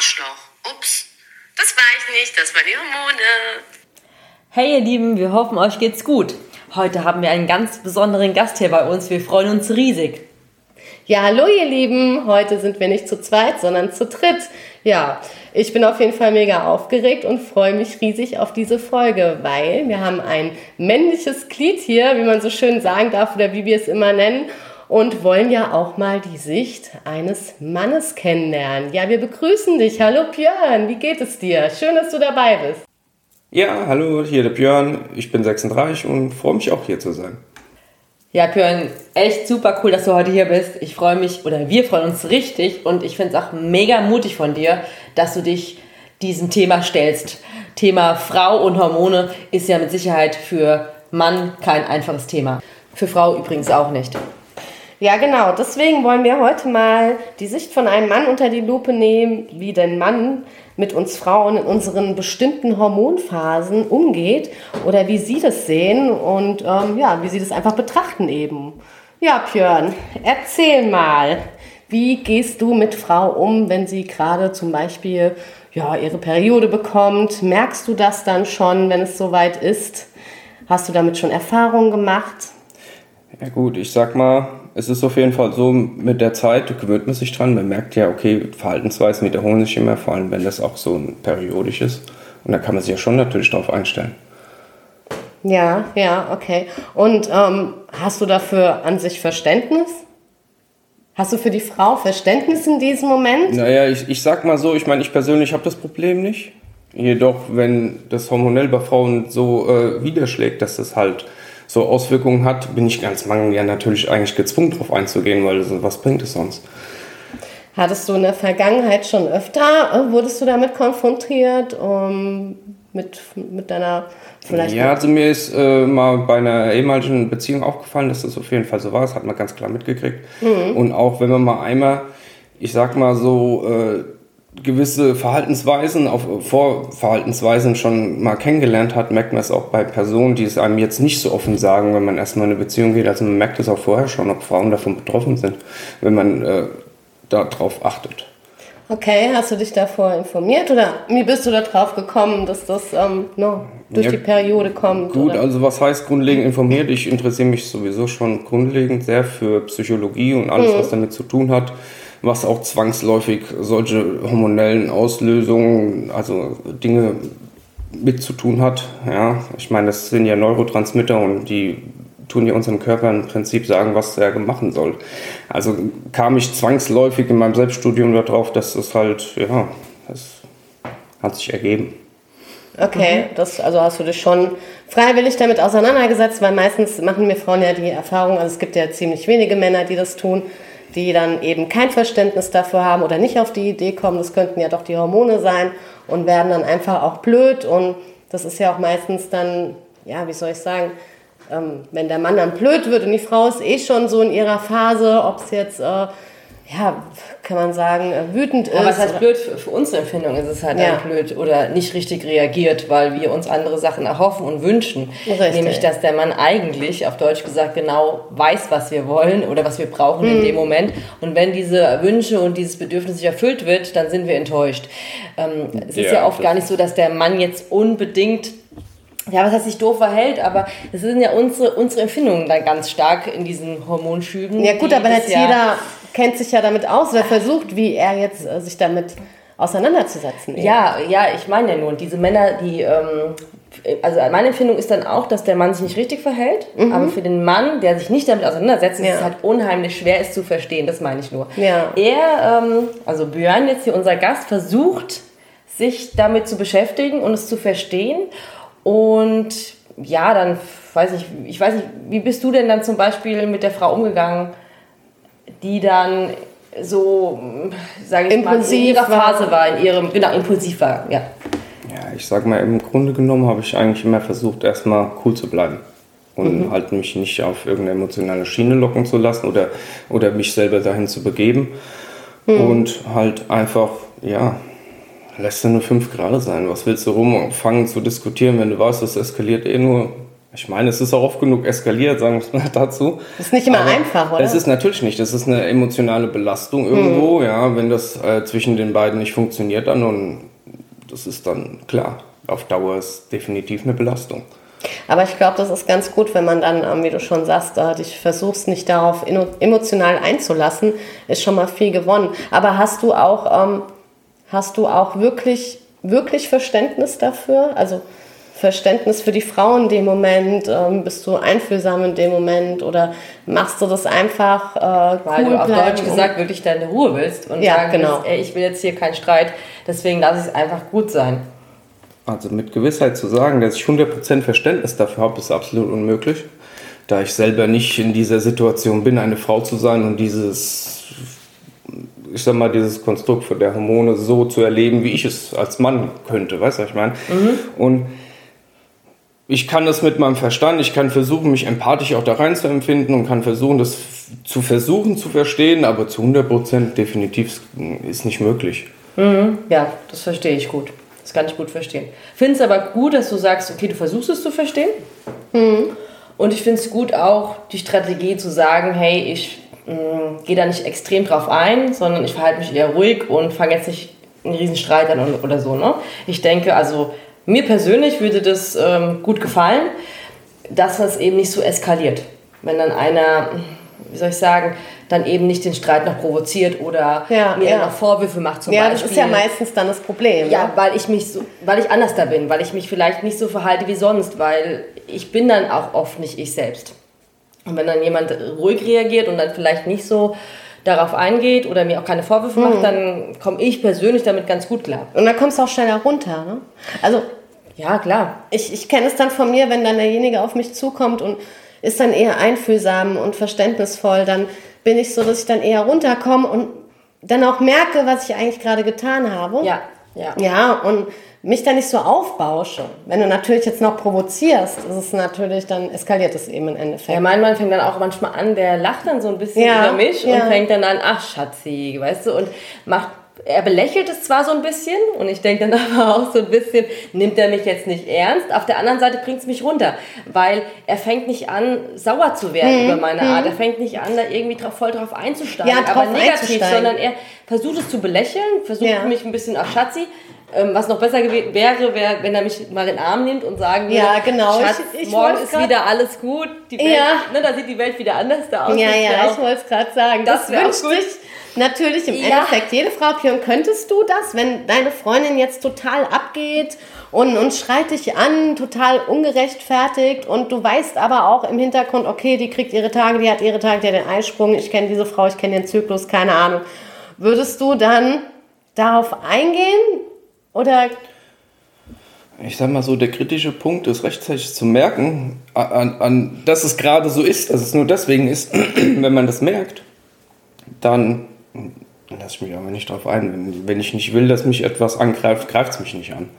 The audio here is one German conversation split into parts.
Arschloch. Ups, das war ich nicht, das war die Hormone. Hey ihr Lieben, wir hoffen, euch geht's gut. Heute haben wir einen ganz besonderen Gast hier bei uns. Wir freuen uns riesig. Ja, hallo ihr Lieben. Heute sind wir nicht zu zweit, sondern zu dritt. Ja, ich bin auf jeden Fall mega aufgeregt und freue mich riesig auf diese Folge, weil wir haben ein männliches Glied hier, wie man so schön sagen darf oder wie wir es immer nennen und wollen ja auch mal die Sicht eines Mannes kennenlernen. Ja, wir begrüßen dich. Hallo Björn, wie geht es dir? Schön, dass du dabei bist. Ja, hallo, hier der Björn. Ich bin 36 und freue mich auch hier zu sein. Ja, Björn, echt super cool, dass du heute hier bist. Ich freue mich, oder wir freuen uns richtig und ich finde es auch mega mutig von dir, dass du dich diesem Thema stellst. Thema Frau und Hormone ist ja mit Sicherheit für Mann kein einfaches Thema. Für Frau übrigens auch nicht. Ja, genau. Deswegen wollen wir heute mal die Sicht von einem Mann unter die Lupe nehmen, wie denn Mann mit uns Frauen in unseren bestimmten Hormonphasen umgeht oder wie sie das sehen und ähm, ja, wie sie das einfach betrachten eben. Ja, Björn, erzähl mal, wie gehst du mit Frau um, wenn sie gerade zum Beispiel ja, ihre Periode bekommt? Merkst du das dann schon, wenn es soweit ist? Hast du damit schon Erfahrungen gemacht? Ja gut, ich sag mal, es ist auf jeden Fall so, mit der Zeit gewöhnt man sich dran. Man merkt ja, okay, Verhaltensweisen wiederholen sich immer, vor allem wenn das auch so periodisch ist. Und da kann man sich ja schon natürlich darauf einstellen. Ja, ja, okay. Und ähm, hast du dafür an sich Verständnis? Hast du für die Frau Verständnis in diesem Moment? Naja, ich, ich sag mal so, ich meine, ich persönlich habe das Problem nicht. Jedoch, wenn das hormonell bei Frauen so äh, widerschlägt, dass das halt so Auswirkungen hat, bin ich ganz Mangel ja natürlich eigentlich gezwungen, darauf einzugehen, weil was bringt es sonst? Hattest du in der Vergangenheit schon öfter, äh, wurdest du damit konfrontiert, um, mit, mit deiner vielleicht... Ja, also mir ist äh, mal bei einer ehemaligen Beziehung aufgefallen, dass das auf jeden Fall so war, das hat man ganz klar mitgekriegt. Mhm. Und auch wenn man mal einmal, ich sag mal so, äh, gewisse Verhaltensweisen, auf Vorverhaltensweisen schon mal kennengelernt hat, merkt man es auch bei Personen, die es einem jetzt nicht so offen sagen, wenn man erstmal in eine Beziehung geht. Also man merkt es auch vorher schon, ob Frauen davon betroffen sind, wenn man äh, darauf achtet. Okay, hast du dich davor informiert oder wie bist du darauf gekommen, dass das ähm, no, durch ja, die Periode kommt? Gut, oder? also was heißt grundlegend informiert? Ich interessiere mich sowieso schon grundlegend sehr für Psychologie und alles, mhm. was damit zu tun hat was auch zwangsläufig solche hormonellen Auslösungen, also Dinge mit zu tun hat. Ja, ich meine, das sind ja Neurotransmitter und die tun ja unserem Körper im Prinzip sagen, was er machen soll. Also kam ich zwangsläufig in meinem Selbststudium darauf, dass das halt, ja, das hat sich ergeben. Okay, mhm. das, also hast du dich schon freiwillig damit auseinandergesetzt, weil meistens machen mir Frauen ja die Erfahrung, also es gibt ja ziemlich wenige Männer, die das tun, die dann eben kein Verständnis dafür haben oder nicht auf die Idee kommen, das könnten ja doch die Hormone sein und werden dann einfach auch blöd. Und das ist ja auch meistens dann, ja, wie soll ich sagen, ähm, wenn der Mann dann blöd wird und die Frau ist eh schon so in ihrer Phase, ob es jetzt äh, ja, kann man sagen, äh, wütend ist. Aber was heißt blöd? Für, für unsere Empfindung ist es halt ja. blöd oder nicht richtig reagiert, weil wir uns andere Sachen erhoffen und wünschen. Richtig. Nämlich, dass der Mann eigentlich, auf Deutsch gesagt, genau weiß, was wir wollen oder was wir brauchen mhm. in dem Moment. Und wenn diese Wünsche und dieses Bedürfnis nicht erfüllt wird, dann sind wir enttäuscht. Ähm, es ja, ist ja oft gar nicht so, dass der Mann jetzt unbedingt ja, was heißt sich doof verhält, aber es sind ja unsere, unsere Empfindungen dann ganz stark in diesen Hormonschüben. Ja gut, aber jetzt ja jeder kennt sich ja damit aus, wer versucht, wie er jetzt äh, sich damit auseinanderzusetzen. Eben. Ja, ja, ich meine ja nur, diese Männer, die, ähm, also meine Empfindung ist dann auch, dass der Mann sich nicht richtig verhält, mhm. aber für den Mann, der sich nicht damit auseinandersetzt, ja. ist es halt unheimlich schwer, es zu verstehen, das meine ich nur. Ja. Er, ähm, also Björn jetzt hier, unser Gast, versucht, sich damit zu beschäftigen und es zu verstehen und ja, dann weiß ich, ich weiß nicht, wie bist du denn dann zum Beispiel mit der Frau umgegangen, die dann so, sage ich impulsiv mal, in ihrer Phase war, in ihrem, genau, impulsiv war, ja. Ja, ich sag mal, im Grunde genommen habe ich eigentlich immer versucht, erstmal cool zu bleiben und mhm. halt mich nicht auf irgendeine emotionale Schiene locken zu lassen oder, oder mich selber dahin zu begeben mhm. und halt einfach, ja, lässt ja nur fünf Grad sein. Was willst du rumfangen zu diskutieren, wenn du weißt, das eskaliert eh nur Ich meine, es ist auch oft genug eskaliert, sagen wir es mal dazu. Das ist nicht immer Aber einfach, oder? Es ist natürlich nicht. Das ist eine emotionale Belastung irgendwo, hm. ja. Wenn das äh, zwischen den beiden nicht funktioniert, dann und das ist dann klar. Auf Dauer ist definitiv eine Belastung. Aber ich glaube, das ist ganz gut, wenn man dann, ähm, wie du schon sagst, da dich versuchst, nicht darauf emotional einzulassen, ist schon mal viel gewonnen. Aber hast du auch, ähm, hast du auch wirklich, wirklich Verständnis dafür? Also Verständnis für die Frau in dem Moment? Ähm, bist du einfühlsam in dem Moment oder machst du das einfach, äh, weil cool du auf Deutsch gesagt wirklich deine Ruhe willst und ja, sagen genau. willst, ey, ich will jetzt hier keinen Streit, deswegen lass es einfach gut sein. Also mit Gewissheit zu sagen, dass ich 100% Verständnis dafür habe, ist absolut unmöglich, da ich selber nicht in dieser Situation bin, eine Frau zu sein und dieses, ich sag mal, dieses Konstrukt von der Hormone so zu erleben, wie ich es als Mann könnte, weißt du, was ich meine? Mhm. Und ich kann das mit meinem Verstand, ich kann versuchen, mich empathisch auch da rein zu empfinden und kann versuchen, das zu versuchen zu verstehen, aber zu 100% definitiv ist nicht möglich. Mhm. Ja, das verstehe ich gut. Das kann ich gut verstehen. Finde es aber gut, dass du sagst, okay, du versuchst es zu verstehen. Mhm. Und ich finde es gut auch, die Strategie zu sagen, hey, ich mm, gehe da nicht extrem drauf ein, sondern ich verhalte mich eher ruhig und fange jetzt nicht einen riesen Streit an oder so. Ne? Ich denke, also mir persönlich würde das ähm, gut gefallen, dass das eben nicht so eskaliert. Wenn dann einer, wie soll ich sagen, dann eben nicht den Streit noch provoziert oder ja, mir ja. noch Vorwürfe macht zum ja, Beispiel. Ja, das ist ja meistens dann das Problem. Ja, ne? weil ich mich so, weil ich anders da bin, weil ich mich vielleicht nicht so verhalte wie sonst, weil ich bin dann auch oft nicht ich selbst. Und wenn dann jemand ruhig reagiert und dann vielleicht nicht so darauf eingeht oder mir auch keine Vorwürfe mhm. macht, dann komme ich persönlich damit ganz gut klar. Und dann kommst du auch schneller runter. Ne? Also ja, klar. Ich, ich kenne es dann von mir, wenn dann derjenige auf mich zukommt und ist dann eher einfühlsam und verständnisvoll, dann bin ich so, dass ich dann eher runterkomme und dann auch merke, was ich eigentlich gerade getan habe. Ja, ja. Ja, und mich dann nicht so aufbausche. Wenn du natürlich jetzt noch provozierst, ist es natürlich, dann eskaliert es eben im Endeffekt. Ja, mein Mann fängt dann auch manchmal an, der lacht dann so ein bisschen ja, über mich ja. und fängt dann an, ach Schatzi, weißt du, und macht er belächelt es zwar so ein bisschen und ich denke dann aber auch so ein bisschen, nimmt er mich jetzt nicht ernst. Auf der anderen Seite bringt es mich runter, weil er fängt nicht an, sauer zu werden mhm. über meine Art. Er fängt nicht an, da irgendwie drauf, voll drauf einzusteigen, ja, aber negativ, sondern er versucht es zu belächeln, versucht ja. mich ein bisschen auf Schatzi. Ähm, was noch besser wäre, wär, wenn er mich mal in den Arm nimmt und sagen würde, ja, genau. Schatz, ich, ich morgen ist wieder alles gut. Die Welt, ja. ne, da sieht die Welt wieder anders da aus. Ja, ja, ich wollte es gerade sagen. Das, das wünscht sich Natürlich, im ja. Endeffekt, jede Frau, Björn, könntest du das, wenn deine Freundin jetzt total abgeht und, und schreit dich an, total ungerechtfertigt und du weißt aber auch im Hintergrund, okay, die kriegt ihre Tage, die hat ihre Tage, die hat den Eisprung, ich kenne diese Frau, ich kenne den Zyklus, keine Ahnung. Würdest du dann darauf eingehen oder ich sag mal so, der kritische Punkt ist rechtzeitig zu merken, an, an, dass es gerade so ist, dass es nur deswegen ist, wenn man das merkt, dann lasse ich mich aber nicht drauf ein. Wenn, wenn ich nicht will, dass mich etwas angreift, greift es mich nicht an.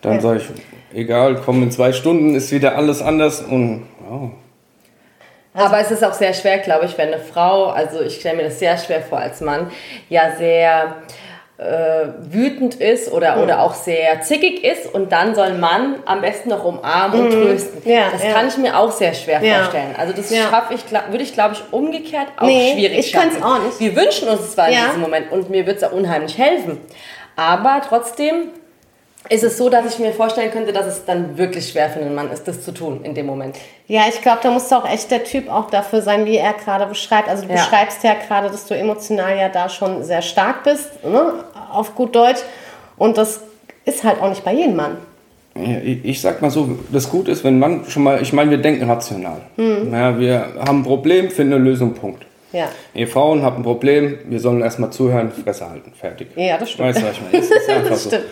Dann ja. sage ich, egal, komm in zwei Stunden, ist wieder alles anders und ja. Aber es ist auch sehr schwer, glaube ich, wenn eine Frau, also ich stelle mir das sehr schwer vor als Mann, ja sehr äh, wütend ist oder, mhm. oder auch sehr zickig ist und dann soll ein Mann am besten noch umarmen und mhm. trösten. Ja, das ja. kann ich mir auch sehr schwer ja. vorstellen. Also das schaffe ich, würde ich glaube ich umgekehrt auch nee, schwierig ich schaffen. Ich auch nicht. Wir wünschen uns es zwar in diesem Moment und mir wird es auch unheimlich helfen. Aber trotzdem ist es so, dass ich mir vorstellen könnte, dass es dann wirklich schwer für einen Mann ist, das zu tun in dem Moment. Ja, ich glaube, da muss auch echt der Typ auch dafür sein, wie er gerade beschreibt. Also du ja. beschreibst ja gerade, dass du emotional ja da schon sehr stark bist, ne? Auf gut Deutsch. Und das ist halt auch nicht bei jedem Mann. Ich sag mal so, das Gute ist, wenn man schon mal, ich meine, wir denken rational. Mhm. Ja, wir haben ein Problem, finden eine Lösung, Punkt. Ja. Ihr Frauen habt ein Problem, wir sollen erstmal zuhören, Fresse halten, fertig. Ja, das stimmt. Weißt du, was ich meine? Das ist einfach so. Stimmt.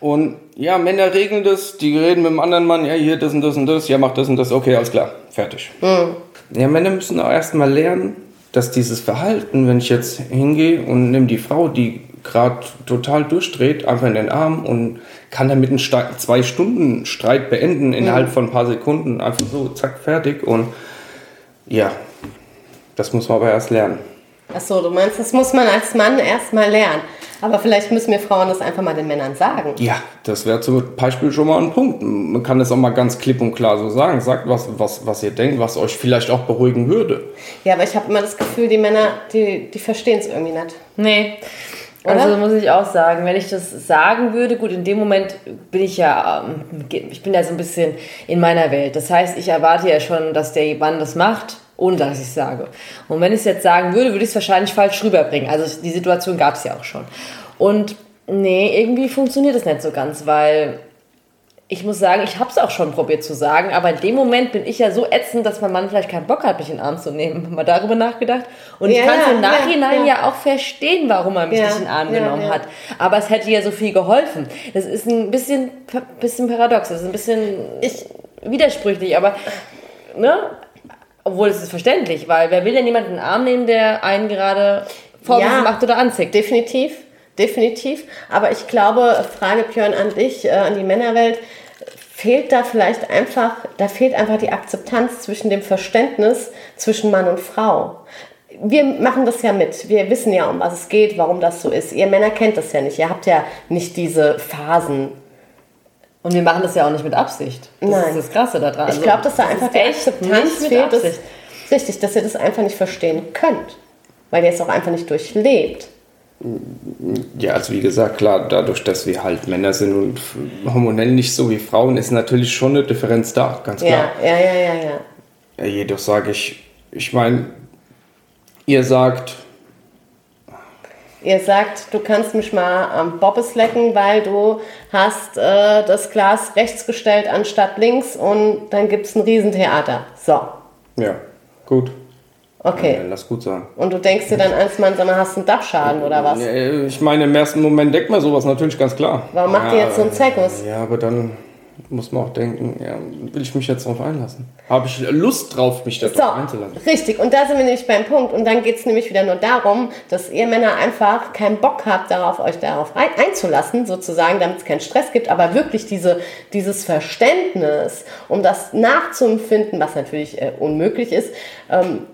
Und ja, Männer regeln das, die reden mit dem anderen Mann, ja, hier das und das und das, ja, mach das und das, okay, alles klar, fertig. Mhm. Ja, Männer müssen auch erstmal lernen, dass dieses Verhalten, wenn ich jetzt hingehe und nehme die Frau, die gerade total durchdreht, einfach in den Arm und kann damit einen zwei Stunden Streit beenden innerhalb von ein paar Sekunden, einfach so, zack, fertig. Und ja, das muss man aber erst lernen. Achso, du meinst, das muss man als Mann erstmal lernen. Aber vielleicht müssen wir Frauen das einfach mal den Männern sagen. Ja, das wäre zum Beispiel schon mal ein Punkt. Man kann es auch mal ganz klipp und klar so sagen. Sagt, was, was, was ihr denkt, was euch vielleicht auch beruhigen würde. Ja, aber ich habe immer das Gefühl, die Männer, die, die verstehen es irgendwie nicht. Nee. Also muss ich auch sagen, wenn ich das sagen würde, gut, in dem Moment bin ich ja, ähm, ich bin ja so ein bisschen in meiner Welt. Das heißt, ich erwarte ja schon, dass der Mann das macht, ohne dass ich es sage. Und wenn ich es jetzt sagen würde, würde ich es wahrscheinlich falsch rüberbringen. Also die Situation gab es ja auch schon. Und nee, irgendwie funktioniert es nicht so ganz, weil ich muss sagen, ich habe es auch schon probiert zu sagen, aber in dem Moment bin ich ja so ätzend, dass mein Mann vielleicht keinen Bock hat, mich in den Arm zu nehmen. Mal darüber nachgedacht. Und ja, ich kann es im Nachhinein ja, ja. auch verstehen, warum er mich nicht in den Arm genommen hat. Aber es hätte ja so viel geholfen. Das ist ein bisschen, bisschen paradox, das ist ein bisschen ich, widersprüchlich, aber ne? obwohl es ist verständlich, weil wer will denn jemanden in den Arm nehmen, der einen gerade Vorwürfe macht oder anzieht? Definitiv definitiv. Aber ich glaube, Frage Björn an dich, äh, an die Männerwelt, fehlt da vielleicht einfach, da fehlt einfach die Akzeptanz zwischen dem Verständnis zwischen Mann und Frau. Wir machen das ja mit. Wir wissen ja, um was es geht, warum das so ist. Ihr Männer kennt das ja nicht. Ihr habt ja nicht diese Phasen. Und wir machen das ja auch nicht mit Absicht. Das Nein. ist das Krasse daran. Ich glaube, dass da einfach die Akzeptanz fehlt. Das, richtig, dass ihr das einfach nicht verstehen könnt. Weil ihr es auch einfach nicht durchlebt. Ja, also wie gesagt, klar, dadurch, dass wir halt Männer sind und hormonell nicht so wie Frauen, ist natürlich schon eine Differenz da, ganz klar. Ja, ja, ja, ja. ja. ja jedoch sage ich, ich meine, ihr sagt. Ihr sagt, du kannst mich mal am Bobbes lecken, weil du hast äh, das Glas rechts gestellt anstatt links und dann gibt es ein Riesentheater. So. Ja, gut. Okay. Ja, lass gut sein. Und du denkst dir dann als Mann, sag mal, hast du einen Dachschaden oder was? Ich meine, im ersten Moment denkt man sowas natürlich ganz klar. Warum macht ja, ihr jetzt so einen Zeckus? Ja, aber dann muss man auch denken, ja, will ich mich jetzt darauf einlassen? Habe ich Lust drauf, mich darauf so, einzulassen? Richtig, und da sind wir nämlich beim Punkt. Und dann geht es nämlich wieder nur darum, dass ihr Männer einfach keinen Bock habt, darauf, euch darauf einzulassen, sozusagen, damit es keinen Stress gibt, aber wirklich diese, dieses Verständnis, um das nachzuempfinden, was natürlich äh, unmöglich ist, ähm,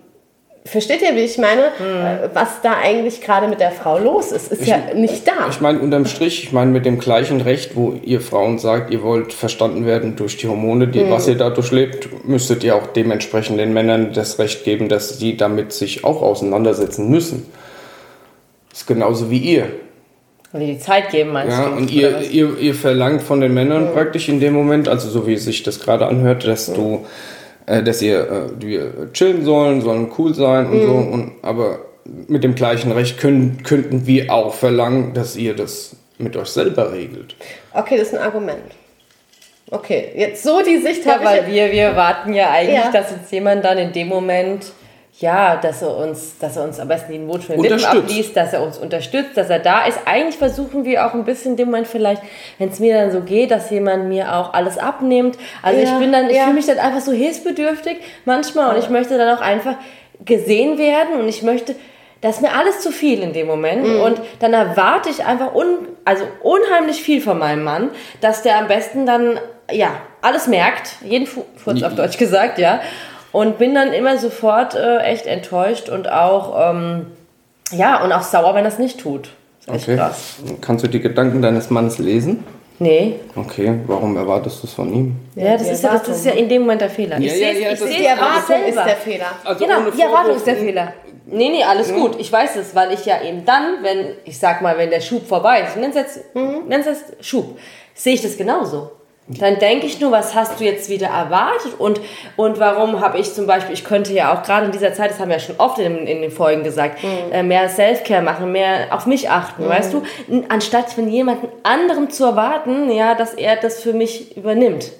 Versteht ihr, wie ich meine? Mhm. Was da eigentlich gerade mit der Frau los ist, ist ich, ja nicht da. Ich meine, unterm Strich, ich meine, mit dem gleichen Recht, wo ihr Frauen sagt, ihr wollt verstanden werden durch die Hormone, die, mhm. was ihr da durchlebt, müsstet ihr auch dementsprechend den Männern das Recht geben, dass sie damit sich auch auseinandersetzen müssen. Das ist genauso wie ihr. Und die Zeit geben, meinst ja, du? Und ihr, ihr, ihr verlangt von den Männern mhm. praktisch in dem Moment, also so wie sich das gerade anhört, dass du äh, dass ihr äh, wir chillen sollen, sollen cool sein und mhm. so. Und, aber mit dem gleichen Recht können, könnten wir auch verlangen, dass ihr das mit euch selber regelt. Okay, das ist ein Argument. Okay, jetzt so die Sicht ja, weil wir, wir warten ja eigentlich, ja. dass uns jemand dann in dem Moment ja, dass er uns, dass er uns am besten den Mut den Lippen abliest, dass er uns unterstützt, dass er da ist. Eigentlich versuchen wir auch ein bisschen in dem Moment vielleicht, wenn es mir dann so geht, dass jemand mir auch alles abnimmt. Also ja, ich bin dann, ich ja. fühle mich dann einfach so hilfsbedürftig manchmal und ich möchte dann auch einfach gesehen werden und ich möchte, das ist mir alles zu viel in dem Moment mhm. und dann erwarte ich einfach un, also unheimlich viel von meinem Mann, dass der am besten dann ja alles merkt, jeden Furz auf Deutsch gesagt, ja, und bin dann immer sofort äh, echt enttäuscht und auch, ähm, ja, und auch sauer, wenn er es nicht tut. Das ist okay. krass. Kannst du die Gedanken deines Mannes lesen? Nee. Okay, warum erwartest du es von ihm? Ja, das ist ja, das ist ja in dem Moment der Fehler. Ja, ich ja, ja, ich die Erwartung ist der Fehler. Also genau, die Erwartung ist der Fehler. Nee, nee, alles gut. Ich weiß es, weil ich ja eben dann, wenn, ich sag mal, wenn der Schub vorbei ist, nenn es jetzt, mhm. jetzt Schub, sehe ich das genauso. Dann denke ich nur, was hast du jetzt wieder erwartet und, und warum habe ich zum Beispiel, ich könnte ja auch gerade in dieser Zeit, das haben wir ja schon oft in, in den Folgen gesagt, mhm. äh, mehr Self-Care machen, mehr auf mich achten, mhm. weißt du, anstatt von jemandem anderem zu erwarten, ja, dass er das für mich übernimmt.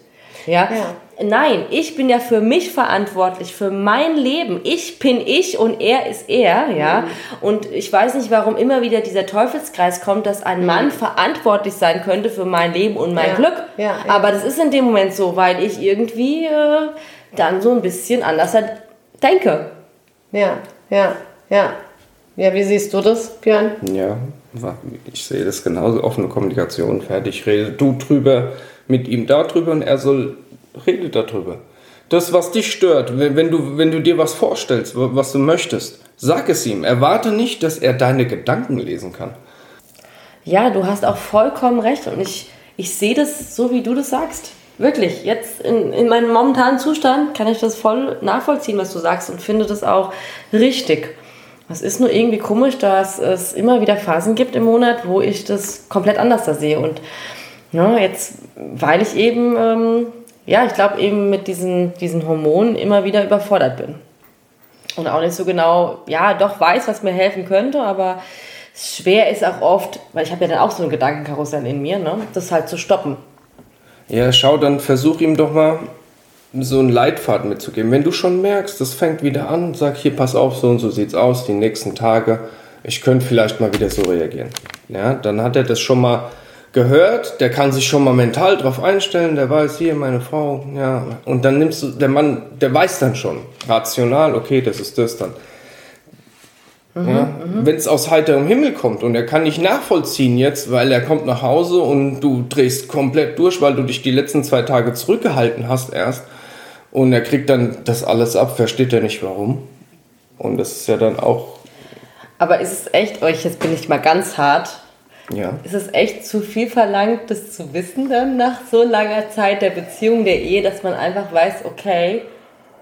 Ja? ja? Nein, ich bin ja für mich verantwortlich, für mein Leben. Ich bin ich und er ist er, ja. Mhm. Und ich weiß nicht, warum immer wieder dieser Teufelskreis kommt, dass ein Mann mhm. verantwortlich sein könnte für mein Leben und mein ja. Glück. Ja, Aber das ist in dem Moment so, weil ich irgendwie äh, dann so ein bisschen anders denke. Ja, ja, ja. Ja, wie siehst du das, Björn? Ja, ich sehe das genauso. Offene Kommunikation, fertig. Rede du drüber mit ihm darüber und er soll redet darüber. Das, was dich stört, wenn du, wenn du dir was vorstellst, was du möchtest, sag es ihm. Erwarte nicht, dass er deine Gedanken lesen kann. ja, du hast auch vollkommen recht und ich, ich sehe das so, wie du das sagst. Wirklich, jetzt in, in meinem momentanen Zustand kann ich das voll nachvollziehen, was du sagst und finde das auch richtig. Es ist nur irgendwie komisch, dass es immer wieder Phasen gibt im Monat, wo ich das komplett anders da sehe. Und ja, jetzt, weil ich eben, ähm, ja, ich glaube eben mit diesen, diesen Hormonen immer wieder überfordert bin. Und auch nicht so genau, ja, doch weiß, was mir helfen könnte, aber schwer ist auch oft, weil ich habe ja dann auch so ein Gedankenkarussell in mir, ne, das halt zu stoppen. Ja, schau, dann versuch ihm doch mal so einen Leitfaden mitzugeben. Wenn du schon merkst, das fängt wieder an, sag hier, pass auf, so und so sieht's aus, die nächsten Tage, ich könnte vielleicht mal wieder so reagieren. Ja, dann hat er das schon mal gehört, der kann sich schon mal mental drauf einstellen, der weiß, hier, meine Frau, ja, und dann nimmst du, der Mann, der weiß dann schon, rational, okay, das ist das dann. Mhm, ja? Mhm. Wenn es aus heiterem Himmel kommt und er kann nicht nachvollziehen jetzt, weil er kommt nach Hause und du drehst komplett durch, weil du dich die letzten zwei Tage zurückgehalten hast erst und er kriegt dann das alles ab, versteht er nicht warum. Und das ist ja dann auch. Aber ist es echt, euch jetzt bin ich mal ganz hart, ja. ist es echt zu viel verlangt, das zu wissen dann nach so langer Zeit der Beziehung, der Ehe, dass man einfach weiß, okay,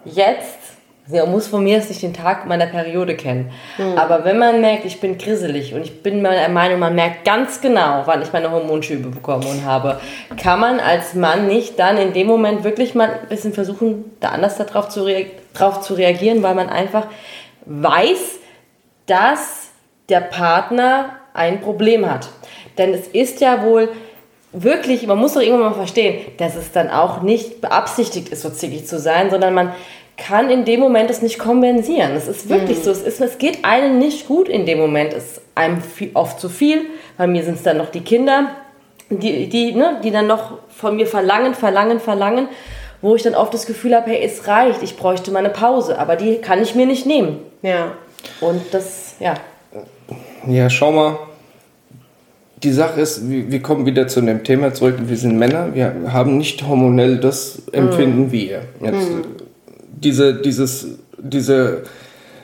jetzt Sie muss von mir aus nicht den Tag meiner Periode kennen. Mhm. Aber wenn man merkt, ich bin grisselig und ich bin meiner Meinung, man merkt ganz genau, wann ich meine Hormonschübe bekomme und habe, kann man als Mann nicht dann in dem Moment wirklich mal ein bisschen versuchen, da anders darauf zu, drauf zu reagieren, weil man einfach weiß, dass der Partner ein Problem hat. Denn es ist ja wohl wirklich, man muss doch irgendwann mal verstehen, dass es dann auch nicht beabsichtigt ist, so zickig zu sein, sondern man kann in dem Moment es nicht kompensieren. Es ist wirklich mhm. so. Es, ist, es geht einem nicht gut in dem Moment. Es ist einem viel, oft zu viel. Bei mir sind es dann noch die Kinder, die, die, ne, die dann noch von mir verlangen, verlangen, verlangen, wo ich dann oft das Gefühl habe, hey, es reicht, ich bräuchte mal eine Pause, aber die kann ich mir nicht nehmen. Ja. Und das, ja. Ja, schau mal. Die Sache ist, wir kommen wieder zu dem Thema zurück. Wir sind Männer, wir haben nicht hormonell das Empfinden mhm. wie ihr. Jetzt, mhm diese, dieses, diese,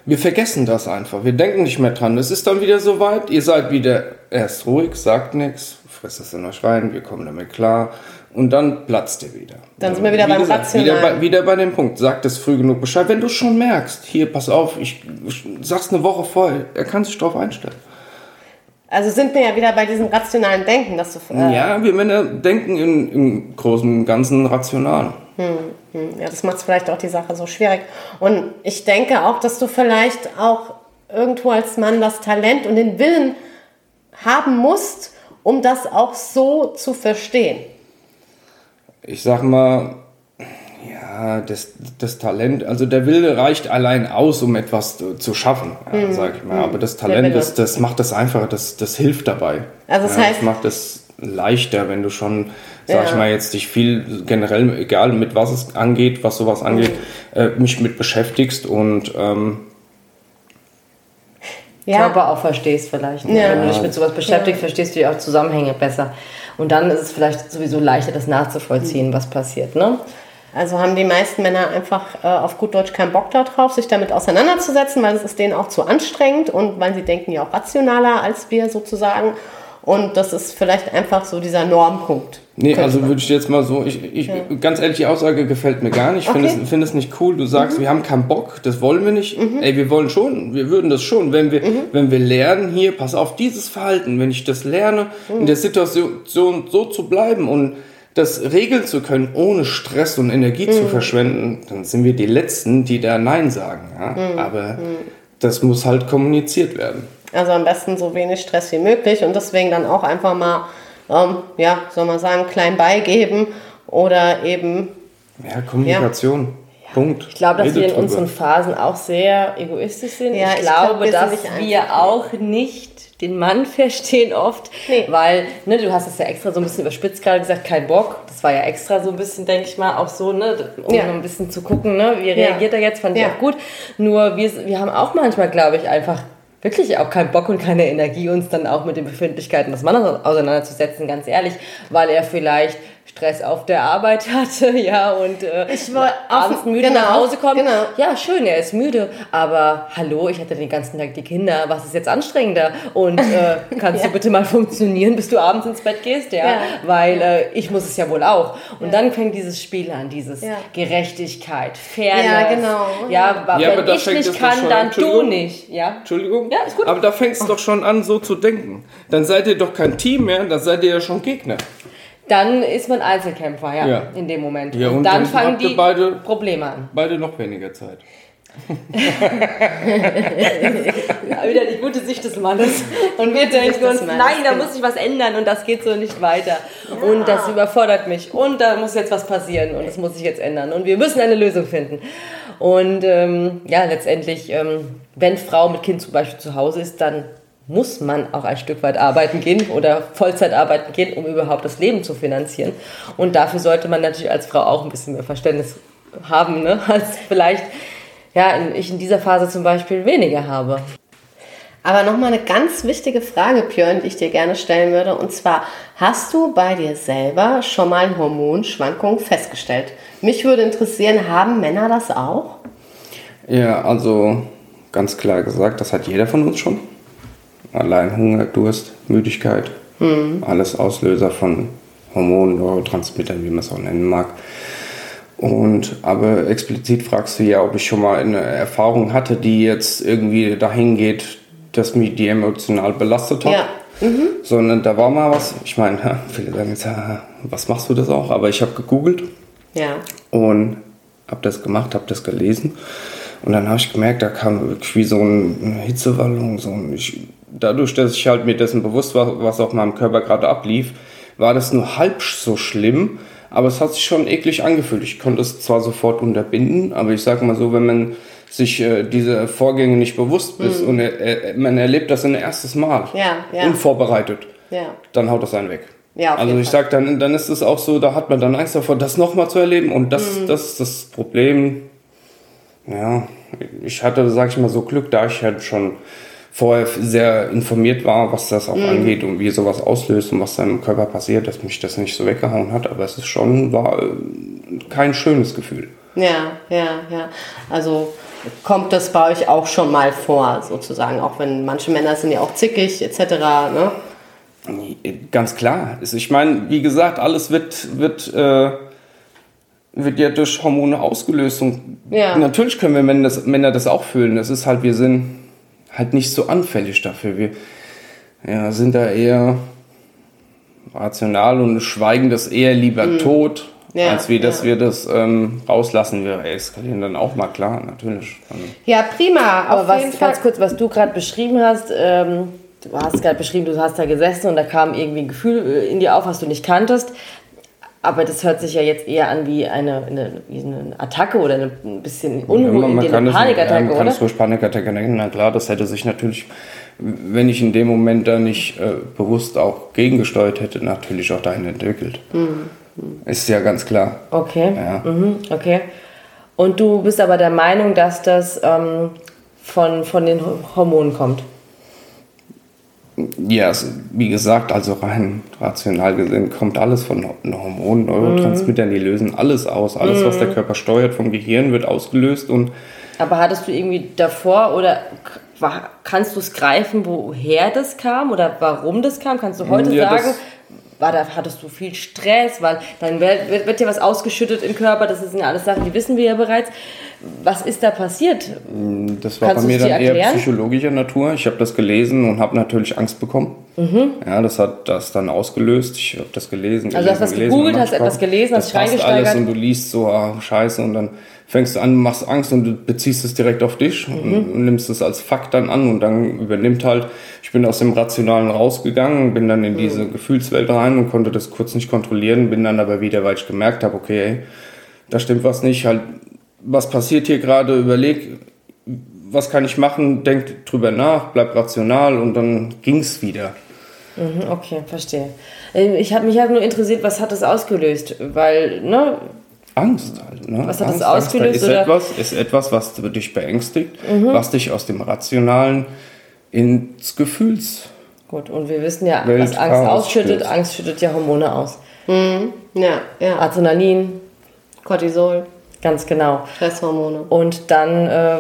wir vergessen das einfach. Wir denken nicht mehr dran. Es ist dann wieder soweit, ihr seid wieder erst ruhig, sagt nichts, frisst es in euch rein, wir kommen damit klar und dann platzt ihr wieder. Dann sind wir wieder Wie beim gesagt, wieder bei, wieder bei dem Punkt, sagt es früh genug Bescheid. Wenn du schon merkst, hier, pass auf, ich, ich sag's eine Woche vorher, er kann sich darauf einstellen. Also sind wir ja wieder bei diesem rationalen Denken, dass du. Äh ja, wir Männer denken im, im Großen und Ganzen rational. Hm. Ja, das macht vielleicht auch die Sache so schwierig. Und ich denke auch, dass du vielleicht auch irgendwo als Mann das Talent und den Willen haben musst, um das auch so zu verstehen. Ich sag mal, ja, das, das Talent, also der Wille reicht allein aus, um etwas zu, schaffen, ja, hm. sag ich mal. Aber das Talent, das, das macht das einfacher, das, das hilft dabei. Also das ja, heißt, das macht es leichter, wenn du schon sag ja. ich mal, jetzt dich viel generell, egal mit was es angeht, was sowas angeht, mhm. äh, mich mit beschäftigst und ähm, ja. Körper auch verstehst vielleicht. Ne? Ja. Wenn du dich mit sowas beschäftigst, verstehst du ja auch Zusammenhänge besser. Und dann ist es vielleicht sowieso leichter, das nachzuvollziehen, was passiert. Ne? Also haben die meisten Männer einfach äh, auf gut Deutsch keinen Bock darauf, sich damit auseinanderzusetzen, weil es ist denen auch zu anstrengend und weil sie denken ja auch rationaler als wir sozusagen. Und das ist vielleicht einfach so dieser Normpunkt. Nee, also würde ich jetzt mal so, ich, ich ja. ganz ehrlich, die Aussage gefällt mir gar nicht. Ich okay. finde es, find es nicht cool. Du sagst, mhm. wir haben keinen Bock, das wollen wir nicht. Mhm. Ey, wir wollen schon, wir würden das schon, wenn wir, mhm. wenn wir lernen, hier, pass auf, dieses Verhalten, wenn ich das lerne, in mhm. der Situation so zu bleiben und das regeln zu können, ohne Stress und Energie zu mhm. verschwenden, dann sind wir die Letzten, die da Nein sagen. Ja? Mhm. Aber das muss halt kommuniziert werden. Also am besten so wenig Stress wie möglich und deswegen dann auch einfach mal, ähm, ja, soll man sagen, klein beigeben oder eben. Ja, Kommunikation. Ja. Punkt. Ich glaube, dass Rede wir in drüber. unseren Phasen auch sehr egoistisch sind. Ja, ich, ich glaube, glaub, dass wir auch nicht den Mann verstehen oft, nee. weil ne, du hast es ja extra so ein bisschen überspitzt gerade gesagt, kein Bock. Das war ja extra so ein bisschen, denke ich mal, auch so, ne, um ja. ein bisschen zu gucken, ne, wie reagiert ja. er jetzt, fand ich auch gut. Nur wir, wir haben auch manchmal, glaube ich, einfach wirklich auch keinen Bock und keine Energie, uns dann auch mit den Befindlichkeiten des Mannes auseinanderzusetzen, ganz ehrlich, weil er vielleicht Stress auf der Arbeit hatte, ja, und äh, Ich war abends auf- müde genau, nach Hause kommt. genau. Ja, schön, er ist müde, aber hallo, ich hatte den ganzen Tag die Kinder, was ist jetzt anstrengender? Und äh, kannst du bitte mal funktionieren, bis du abends ins Bett gehst, ja? Ja. Weil äh, ich muss es ja wohl auch. Und dann fängt dieses Spiel an, dieses Ja. Gerechtigkeit, Fairness. Ja, genau. Ja, Ja, wenn ich nicht es doch kann, schon dann an. du nicht, ja? Entschuldigung? Ja, ist gut. Aber da fängt es doch schon an, so zu denken. Dann seid ihr doch kein Team mehr, dann seid ihr ja schon Gegner. Dann ist man Einzelkämpfer, ja, Ja. in dem Moment. Ja, und, und dann dann fangen die beide- Probleme an. Beide noch weniger Zeit. Ja, wieder die gute Sicht des Mannes. Und wir denken uns, nein, da muss sich was ändern und das geht so nicht weiter. Und das überfordert mich. Und da muss jetzt was passieren und das muss sich jetzt ändern. Und wir müssen eine Lösung finden. Und ähm, ja, letztendlich, ähm, wenn Frau mit Kind zum Beispiel zu Hause ist, dann muss man auch ein Stück weit arbeiten gehen oder Vollzeit arbeiten gehen, um überhaupt das Leben zu finanzieren. Und dafür sollte man natürlich als Frau auch ein bisschen mehr Verständnis haben, ne? als vielleicht ja, in, ich in dieser Phase zum Beispiel weniger habe. Aber nochmal eine ganz wichtige Frage, Björn, die ich dir gerne stellen würde. Und zwar, hast du bei dir selber schon mal Hormonschwankungen festgestellt? Mich würde interessieren, haben Männer das auch? Ja, also ganz klar gesagt, das hat jeder von uns schon. Allein Hunger, Durst, Müdigkeit, alles Auslöser von Hormonen, Neurotransmittern, wie man es auch nennen mag. Und aber explizit fragst du ja, ob ich schon mal eine Erfahrung hatte, die jetzt irgendwie dahin geht, dass mich die emotional belastet hat. Ja. Sondern da war mal was, ich meine, viele sagen jetzt, ja, was machst du das auch? Aber ich habe gegoogelt Ja. und habe das gemacht, habe das gelesen. Und dann habe ich gemerkt, da kam wirklich wie so eine Hitzewallung. So ein, ich, dadurch, dass ich halt mir dessen bewusst war, was auf meinem Körper gerade ablief, war das nur halb so schlimm. Aber es hat sich schon eklig angefühlt. Ich konnte es zwar sofort unterbinden, aber ich sage mal so, wenn man sich äh, diese Vorgänge nicht bewusst ist und er, er, man erlebt das ein erstes Mal, Mhm. Ja, ja. unvorbereitet, Ja. dann haut das einen weg. Ja, also ich sag dann, dann ist es auch so, da hat man dann Angst davor, das nochmal zu erleben und das, Mhm. das ist das Problem. Ja, ich hatte, sag ich mal, so Glück, da ich halt schon vorher sehr informiert war, was das Mhm. auch angeht und wie sowas auslöst und was da im Körper passiert, dass mich das nicht so weggehauen hat, aber es ist schon, war äh, kein schönes Gefühl. Ja, ja, ja. Also kommt das bei euch auch schon mal vor, sozusagen, auch wenn manche Männer sind ja auch zickig etc. Ne? Ganz klar. Ich meine, wie gesagt, alles wird, wird, äh, wird ja durch Hormone ausgelöst. Und Ja. natürlich können wir Männer das, Männer das auch fühlen. Das ist halt, wir sind halt nicht so anfällig dafür. Wir ja, sind da eher rational und schweigen das eher lieber tot, Mhm. Ja, als wie dass ja. wir das ähm, rauslassen. Wir eskalieren dann auch mal, klar, natürlich. Dann- Ja, prima. Aber auf jeden was, Fall. ganz kurz, was du gerade beschrieben hast, ähm, du hast gerade beschrieben, du hast da gesessen und da kam irgendwie ein Gefühl äh, in dir auf, was du nicht kanntest. Aber das hört sich ja jetzt eher an wie eine, eine, wie eine Attacke oder eine, ein bisschen Unruhe in dir, kann eine ja, Panikattacke, man kann oder? es ruhig Panikattacke nennen. Na klar, das hätte sich natürlich, wenn ich in dem Moment da nicht äh, bewusst auch gegengesteuert hätte, natürlich auch dahin entwickelt. Mhm. Ist ja ganz klar. Okay. Ja. Mhm, okay. Und du bist aber der Meinung, dass das ähm, von, von den Hormonen kommt. Ja, wie gesagt, also rein rational gesehen kommt alles von Hormonen, Neurotransmittern, die lösen alles aus. Alles, was der Mhm. Körper steuert vom Gehirn, wird ausgelöst und Aber hattest du irgendwie davor oder kannst du es greifen, woher das kam oder warum das kam? Kannst du heute Ja, sagen, war da, hattest du viel Stress? Weil dann wird, wird, wird dir was ausgeschüttet im Körper, das sind ja alles Sachen, die wissen wir ja bereits. Was ist da passiert? Das war Kannst bei mir dann eher psychologischer Natur. Ich habe das gelesen und habe natürlich Angst bekommen. Ja, das hat das dann ausgelöst. Ich habe das gelesen. Mhm. Also hast was gelesen gegoogelt, hast etwas gelesen, hast das dich alles und du liest so, ah, scheiße, und dann fängst du an, machst Angst und du beziehst es direkt auf dich Mhm. und, nimmst es als Fakt dann an und dann übernimmt halt, ich bin aus dem Rationalen rausgegangen, bin dann Mhm. in diese Gefühlswelt rein und konnte das kurz nicht kontrollieren, bin dann aber wieder, weil ich gemerkt habe, okay, ey, da stimmt was nicht, halt, was passiert hier gerade, überleg, was kann ich machen, denk drüber nach, bleib rational und dann ging's wieder. Mhm, Okay, verstehe. Äh, Ich habe mich halt nur interessiert, was hat das ausgelöst? Weil, ne, Angst halt. Ne? Was hat das Angst, Angst, ausgelöst, Ist oder? Mhm. etwas, ist etwas, was dich beängstigt, was dich aus dem Rationalen ins Gefühlsleben Gut, und wir wissen ja, Welt was Angst ausschüttet. Angst schüttet ja Hormone aus. Ja, ja. Adrenalin, Cortisol, ganz genau. Stresshormone. Und dann äh,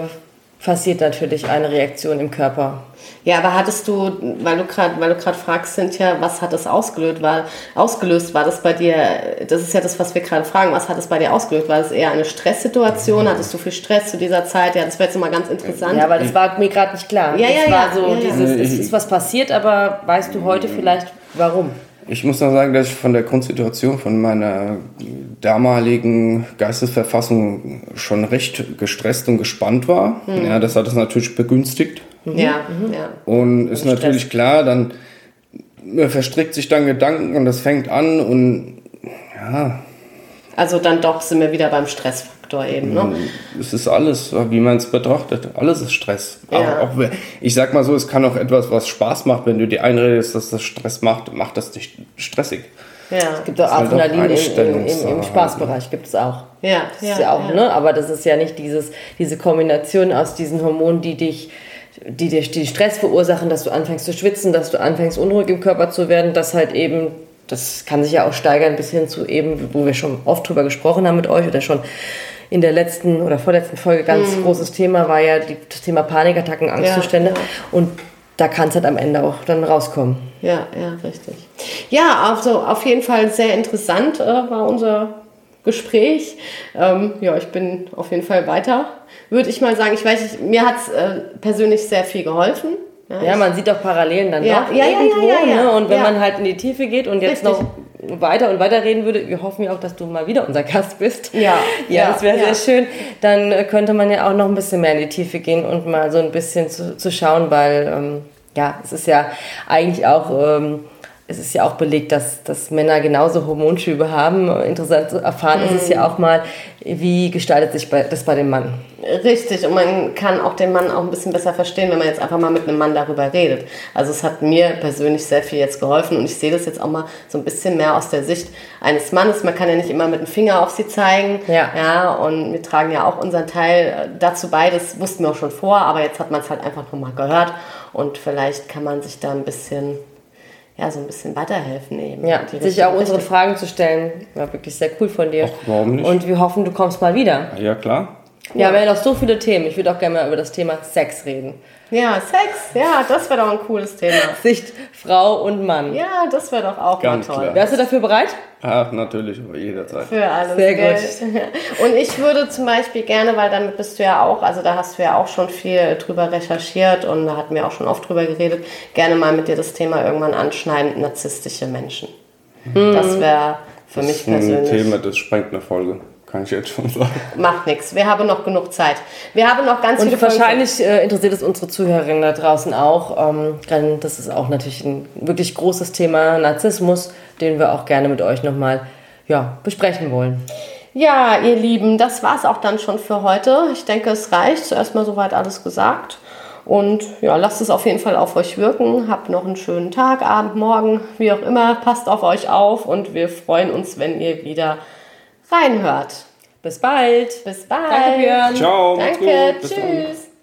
passiert natürlich eine Reaktion im Körper. Ja, aber hattest du, weil du gerade, weil du gerade fragst, Cynthia, was hat das ausgelöst? War, ausgelöst? War das bei dir, das ist ja das, was wir gerade fragen, was hat es bei dir ausgelöst? War das eher eine Stresssituation? Hattest du viel Stress zu dieser Zeit? Ja, das wäre jetzt mal ganz interessant. Ja, weil das war mir gerade nicht klar. Ja, das ja, war ja, so ja, ja. dieses, es ist was passiert, aber weißt du heute vielleicht warum? Ich muss noch sagen, dass ich von der Grundsituation von meiner damaligen Geistesverfassung schon recht gestresst und gespannt war. Ja, das hat es natürlich begünstigt. ja, ja. Und ist natürlich klar, dann man verstrickt sich dann Gedanken und das fängt an und ja, Also dann doch sind wir wieder beim Stressfaktor eben, ne? es ist alles, wie man es betrachtet. Alles ist Stress. Ja. Auch, auch, ich sag mal so, es kann auch etwas, was Spaß macht, wenn du dir einredest, dass das Stress macht, macht das dich stressig. Ja, Es gibt auch halt auch Adrenalin im, im, im, im Spaßbereich, gibt es auch. ja, Das ist ja auch, ne? Aber das ist ja nicht dieses, diese Kombination aus diesen Hormonen, die dich, die dir die Stress verursachen, dass du anfängst zu schwitzen, dass du anfängst unruhig im Körper zu werden, das halt eben, das kann sich ja auch steigern bis hin zu eben, wo wir schon oft drüber gesprochen haben mit euch oder schon in der letzten oder vorletzten Folge ganz großes Thema war ja die, das Thema Panikattacken, Angstzustände ja. und da kann es halt am Ende auch dann rauskommen. Ja, ja, richtig. Ja, also auf jeden Fall sehr interessant äh, war unser Gespräch. Ähm, ja, ich bin auf jeden Fall weiter, würde ich mal sagen. Ich weiß nicht, mir hat es äh, persönlich sehr viel geholfen. Ja, Ja, man sieht auch Parallelen dann Ja, doch ja, irgendwo. Ne? Und wenn man halt in die Tiefe geht und jetzt Richtig. noch weiter und weiter reden würde, wir hoffen ja auch, dass du mal wieder unser Gast bist. Ja, ja, das wäre ja. sehr schön. Dann äh, könnte man ja auch noch ein bisschen mehr in die Tiefe gehen und mal so ein bisschen zu, zu schauen, weil ähm, ja, es ist ja eigentlich auch ähm, es ist ja auch belegt, dass, dass Männer genauso Hormonschübe haben. Interessant zu erfahren ist es Mhm. ja auch mal, wie gestaltet sich das bei dem Mann. Richtig, und man kann auch den Mann auch ein bisschen besser verstehen, wenn man jetzt einfach mal mit einem Mann darüber redet. Also es hat mir persönlich sehr viel jetzt geholfen und ich sehe das jetzt auch mal so ein bisschen mehr aus der Sicht eines Mannes. Man kann ja nicht immer mit dem Finger auf sie zeigen. Ja. ja und wir tragen ja auch unseren Teil äh, dazu bei. Das wussten wir auch schon vor, aber jetzt hat man es halt einfach nochmal gehört und vielleicht kann man sich da ein bisschen, ja, so ein bisschen weiterhelfen eben. Ja, sich auch unsere Richtung. Fragen zu stellen. War wirklich sehr cool von dir. Ach, warum nicht? Und wir hoffen, du kommst mal wieder. Ja, klar. Ja, wir haben ja noch so viele Themen. Ich würde auch gerne mal über das Thema Sex reden. Ja, Sex, ja, das wäre doch ein cooles Thema. Sicht Frau und Mann. Ja, das wäre doch auch Ganz mal toll. klar. Wärst du dafür bereit? Ach, natürlich, aber jederzeit. Für alles Sehr Geld. gut. Und ich würde zum Beispiel gerne, weil damit bist du ja auch, also da hast du ja auch schon viel drüber recherchiert und da hatten wir auch schon oft drüber geredet, gerne mal mit dir das Thema irgendwann anschneiden, narzisstische Menschen. Das wäre für Das mich ist ein persönlich. Thema, das sprengt eine Folge, kann ich jetzt schon sagen. Macht nichts. Wir haben noch genug Zeit. Wir haben noch ganz Und viele wahrscheinlich äh, interessiert es unsere Zuhörerinnen da draußen auch. Ähm, denn das ist auch natürlich ein wirklich großes Thema Narzissmus, den wir auch gerne mit euch nochmal ja, besprechen wollen. Ja, ihr Lieben, das war's auch dann schon für heute. Ich denke, es reicht. Zuerst mal soweit alles gesagt. Und ja, lasst es auf jeden Fall auf euch wirken. Habt noch einen schönen Tag, Abend, Morgen, wie auch immer. Passt auf euch auf und wir freuen uns, wenn ihr wieder reinhört. Bis bald. Bis bald. Danke, Björn. Ciao, Danke, tschüss.